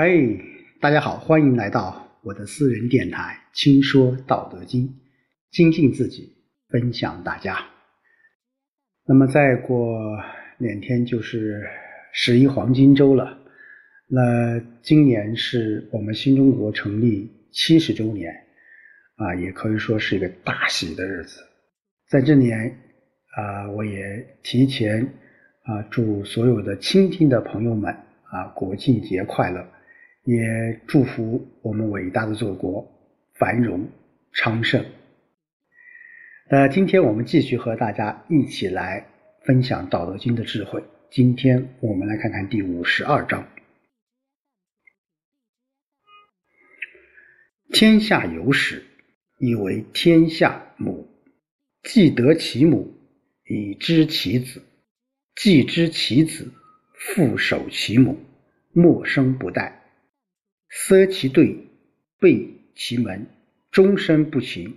嘿，大家好，欢迎来到我的私人电台《轻说道德经》，精进自己，分享大家。那么再过两天就是十一黄金周了，那今年是我们新中国成立七十周年，啊，也可以说是一个大喜的日子。在这里啊，我也提前啊祝所有的倾听的朋友们啊国庆节快乐。也祝福我们伟大的祖国繁荣昌盛。那今天我们继续和大家一起来分享《道德经》的智慧。今天我们来看看第五十二章：天下有始，以为天下母。既得其母，以知其子；既知其子，复守其母，莫生不殆。塞其兑，备其门，终身不勤；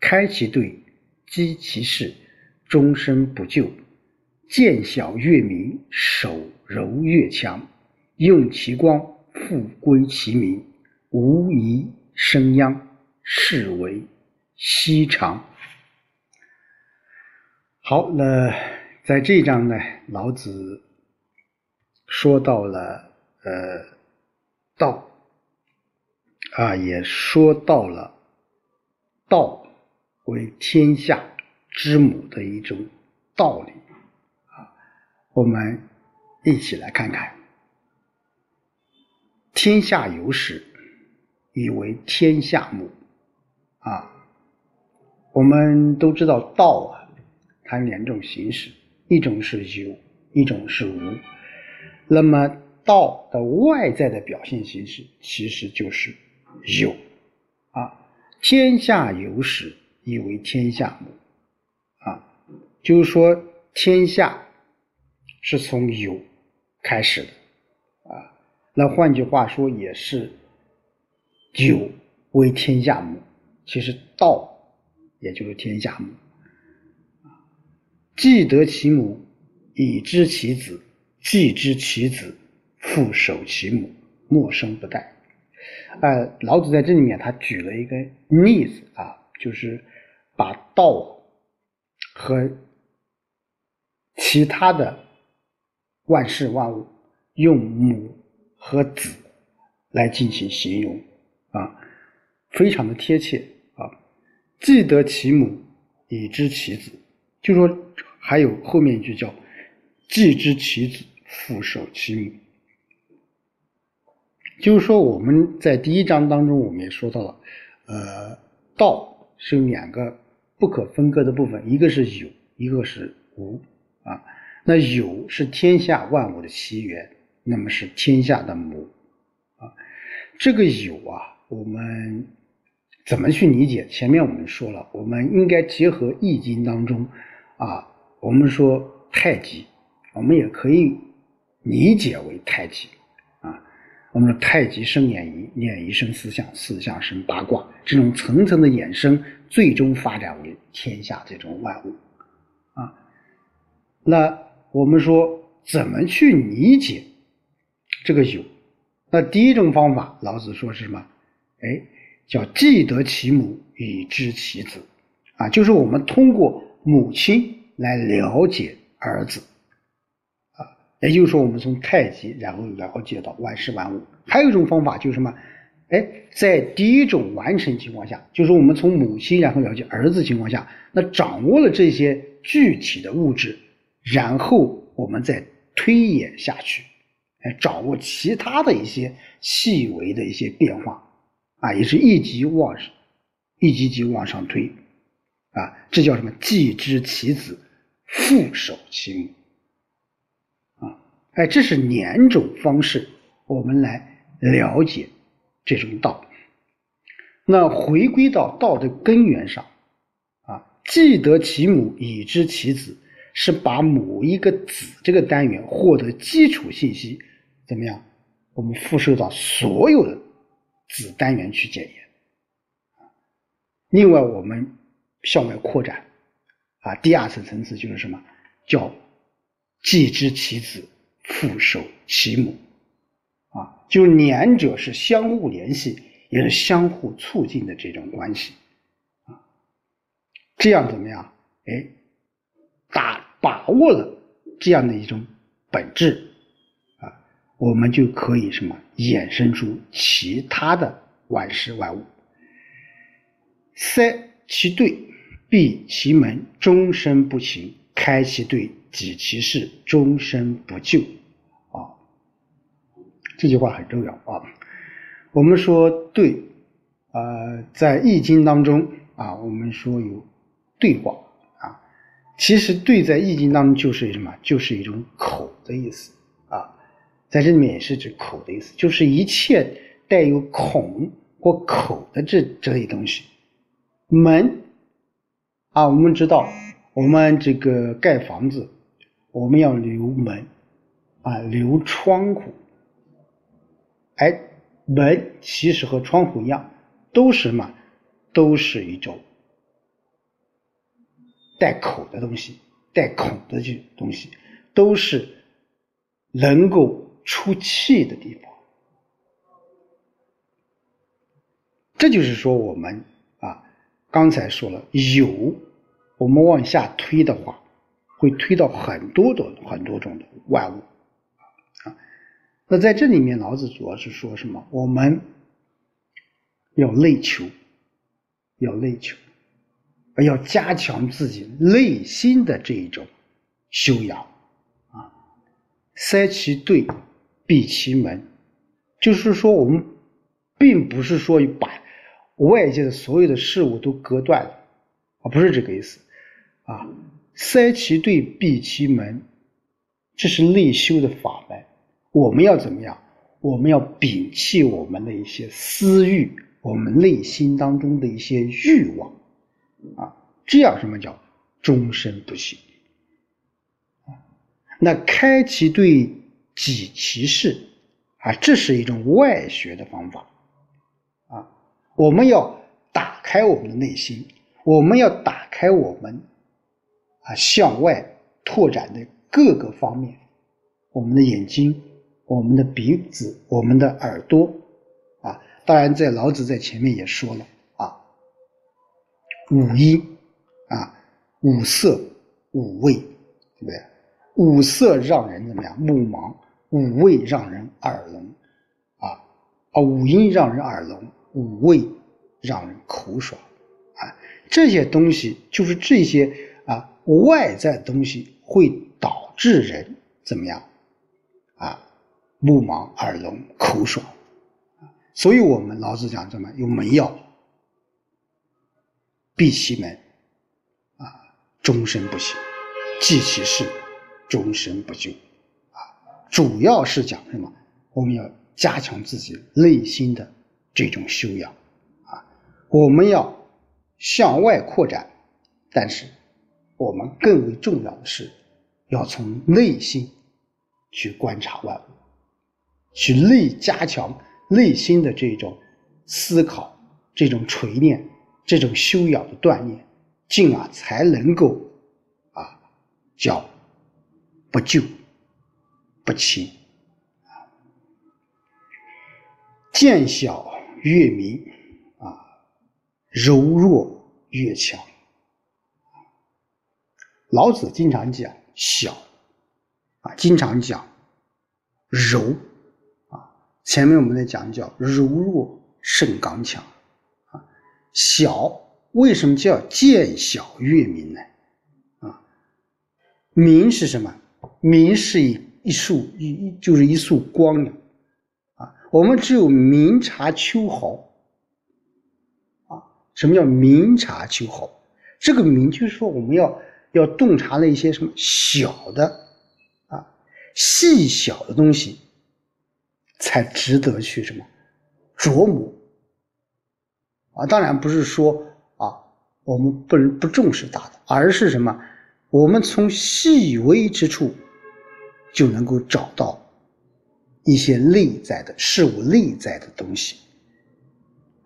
开其兑，积其事，终身不救。见小月明，守柔越强，用其光，复归其民，无疑生殃，是为西长。好，那在这章呢，老子说到了呃道。啊，也说到了道为天下之母的一种道理啊，我们一起来看看。天下有始，以为天下母啊。我们都知道道啊，它两种形式，一种是有，一种是无。那么道的外在的表现形式，其实就是。有，啊，天下有始，以为天下母，啊，就是说天下是从有开始的，啊，那换句话说也是有为天下母，其实道也就是天下母，啊，既得其母，以知其子；既知其子，复守其母，莫生不殆。呃，老子在这里面他举了一个例子啊，就是把道和其他的万事万物用母和子来进行形容啊，非常的贴切啊。既得其母，以知其子，就说还有后面一句叫既知其子，复守其母。就是说，我们在第一章当中，我们也说到了，呃，道是有两个不可分割的部分，一个是有，一个是无啊。那有是天下万物的起源，那么是天下的母啊。这个有啊，我们怎么去理解？前面我们说了，我们应该结合《易经》当中啊，我们说太极，我们也可以理解为太极。我们说太极生演仪，演绎生四象，四象生八卦，这种层层的衍生，最终发展为天下这种万物啊。那我们说怎么去理解这个有？那第一种方法，老子说是什么？哎，叫既得其母，以知其子啊，就是我们通过母亲来了解儿子。也就是说，我们从太极，然后了解到万事万物。还有一种方法就是什么？哎，在第一种完成情况下，就是我们从母亲，然后了解儿子情况下，那掌握了这些具体的物质，然后我们再推演下去，哎，掌握其他的一些细微的一些变化，啊，也是一级往上，一级级往上推，啊，这叫什么？既知其子，复守其母。哎，这是两种方式，我们来了解这种道。那回归到道的根源上，啊，既得其母，以知其子，是把某一个子这个单元获得基础信息，怎么样？我们辐射到所有的子单元去检验。另外，我们向外扩展，啊，第二层层次就是什么？叫既知其子。父守其母，啊，就两者是相互联系，也是相互促进的这种关系啊。这样怎么样？哎，打把握了这样的一种本质啊，我们就可以什么衍生出其他的万事万物。塞其兑，闭其门，终身不勤；开其兑，己其事，终身不救。啊，这句话很重要啊。我们说兑，呃，在易经当中啊，我们说有兑卦啊。其实兑在易经当中就是什么？就是一种口的意思啊。在这里面也是指口的意思，就是一切带有孔或口的这这类东西。门啊，我们知道，我们这个盖房子，我们要留门啊，留窗户。哎，门其实和窗户一样，都是什么？都是一种带口的东西，带孔的这东西，都是能够出气的地方。这就是说，我们啊。刚才说了有，我们往下推的话，会推到很多的很多种的万物啊。那在这里面，老子主要是说什么？我们要内求，要内求，要加强自己内心的这一种修养啊。塞其兑，闭其门，就是说，我们并不是说把。外界的所有的事物都隔断了啊，不是这个意思啊。塞其兑，闭其门，这是内修的法门。我们要怎么样？我们要摒弃我们的一些私欲，我们内心当中的一些欲望啊，这样什么叫终身不息啊？那开其兑，己其事啊，这是一种外学的方法啊。我们要打开我们的内心，我们要打开我们啊向外拓展的各个方面，我们的眼睛、我们的鼻子、我们的耳朵啊。当然，在老子在前面也说了啊，五音啊，五色、五味，对不对？五色让人怎么样？目盲。五味让人耳聋啊啊，五音让人耳聋。五味让人口爽，啊，这些东西就是这些啊外在东西会导致人怎么样？啊目盲耳聋口爽，所以我们老子讲什么？有门要闭其门。啊终身不行，记其事终身不救啊，主要是讲什么？我们要加强自己内心的。这种修养。啊，我们要向外扩展，但是我们更为重要的是要从内心去观察万物，去内加强内心的这种思考、这种锤炼、这种修养的锻炼，进而才能够啊叫不救不侵啊，见小。越明啊，柔弱越强。老子经常讲小啊，经常讲柔啊。前面我们在讲叫柔弱胜刚强啊。小为什么叫见小越明呢？啊，明是什么？明是一一束一就是一束光亮。我们只有明察秋毫啊！什么叫明察秋毫？这个明就是说，我们要要洞察那些什么小的啊、细小的东西，才值得去什么琢磨啊！当然不是说啊，我们不能不重视大的，而是什么？我们从细微之处就能够找到。一些内在的事物，内在的东西，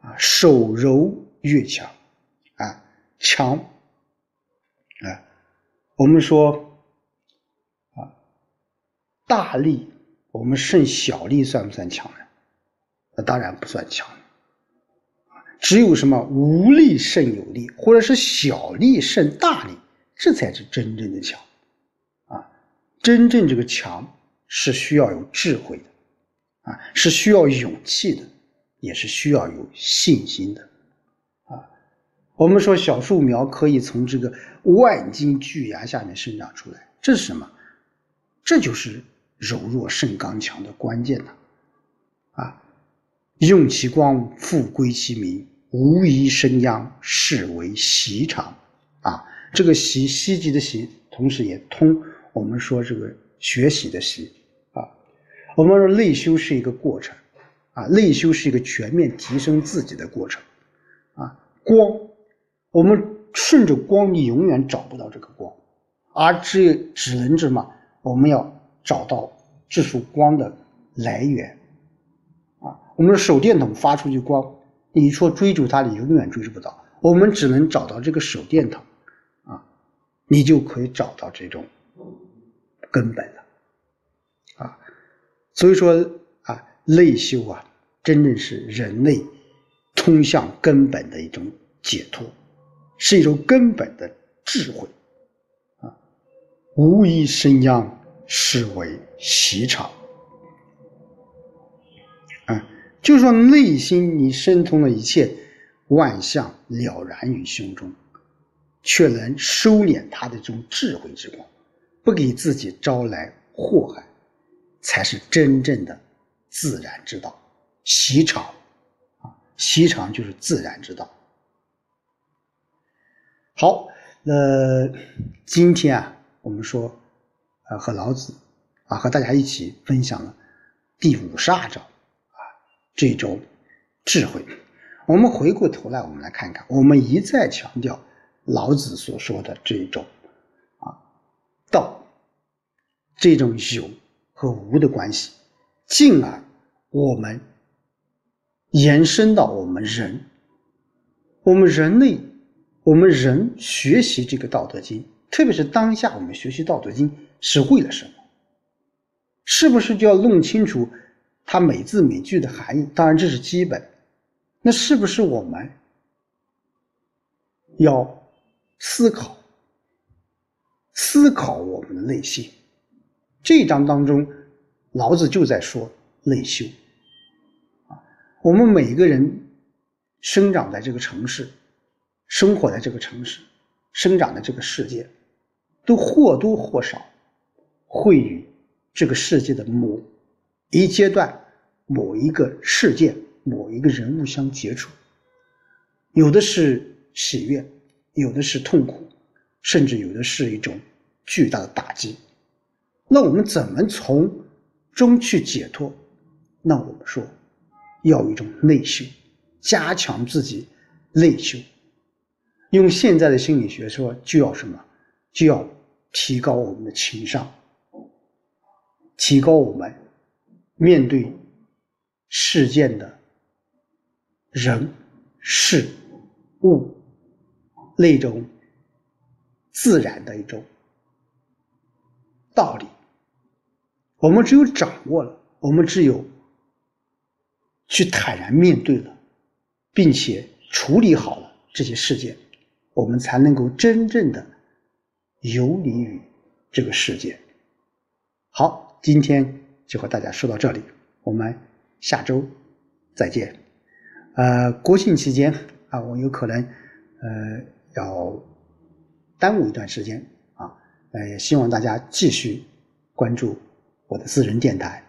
啊，手柔越强，啊，强，啊，我们说，啊，大力，我们胜小力算不算强呢？那当然不算强。只有什么无力胜有力，或者是小力胜大力，这才是真正的强。啊，真正这个强是需要有智慧的，啊，是需要勇气的，也是需要有信心的。我们说小树苗可以从这个万斤巨崖下面生长出来，这是什么？这就是柔弱胜刚强的关键呐！啊。用其光，复归其明。无一生殃，是为习常。啊，这个习，习极的习，同时也通我们说这个学习的习。啊，我们说内修是一个过程。啊，内修是一个全面提升自己的过程。啊，光，我们顺着光，你永远找不到这个光，而只只能什么？我们要找到这束光的来源。啊我们的手电筒发出去光，你说追逐它，你永远追逐不到。我们只能找到这个手电筒，啊，你就可以找到这种根本了，啊，所以说啊，内修啊，真正是人类通向根本的一种解脱，是一种根本的智慧，啊，无一生殃，是为习常。就是说内心你深通了一切万象了然于胸中，却能收敛他的这种智慧之光，不给自己招来祸害，才是真正的自然之道。习常啊，习常就是自然之道。好，那今天啊，我们说，呃，和老子啊，和大家一起分享了第五十二章。这种智慧，我们回过头来，我们来看看，我们一再强调老子所说的这一种啊道，这种有和无的关系，进而我们延伸到我们人，我们人类，我们人学习这个《道德经》，特别是当下我们学习《道德经》是为了什么？是不是就要弄清楚？它每字每句的含义，当然这是基本。那是不是我们要思考、思考我们的内心？这一章当中，老子就在说内修。啊，我们每个人生长在这个城市，生活在这个城市，生长在这个世界，都或多或少会与这个世界的某一阶段。某一个事件、某一个人物相接触，有的是喜悦，有的是痛苦，甚至有的是一种巨大的打击。那我们怎么从中去解脱？那我们说，要有一种内修，加强自己内修。用现在的心理学说，就要什么？就要提高我们的情商，提高我们面对。事件的人、事、物那种自然的一种道理，我们只有掌握了，我们只有去坦然面对了，并且处理好了这些事件，我们才能够真正的游离于这个世界。好，今天就和大家说到这里，我们。下周再见。呃，国庆期间啊，我有可能呃要耽误一段时间啊，呃，也希望大家继续关注我的私人电台。